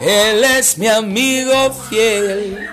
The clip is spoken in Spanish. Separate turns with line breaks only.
Él es mi amigo fiel.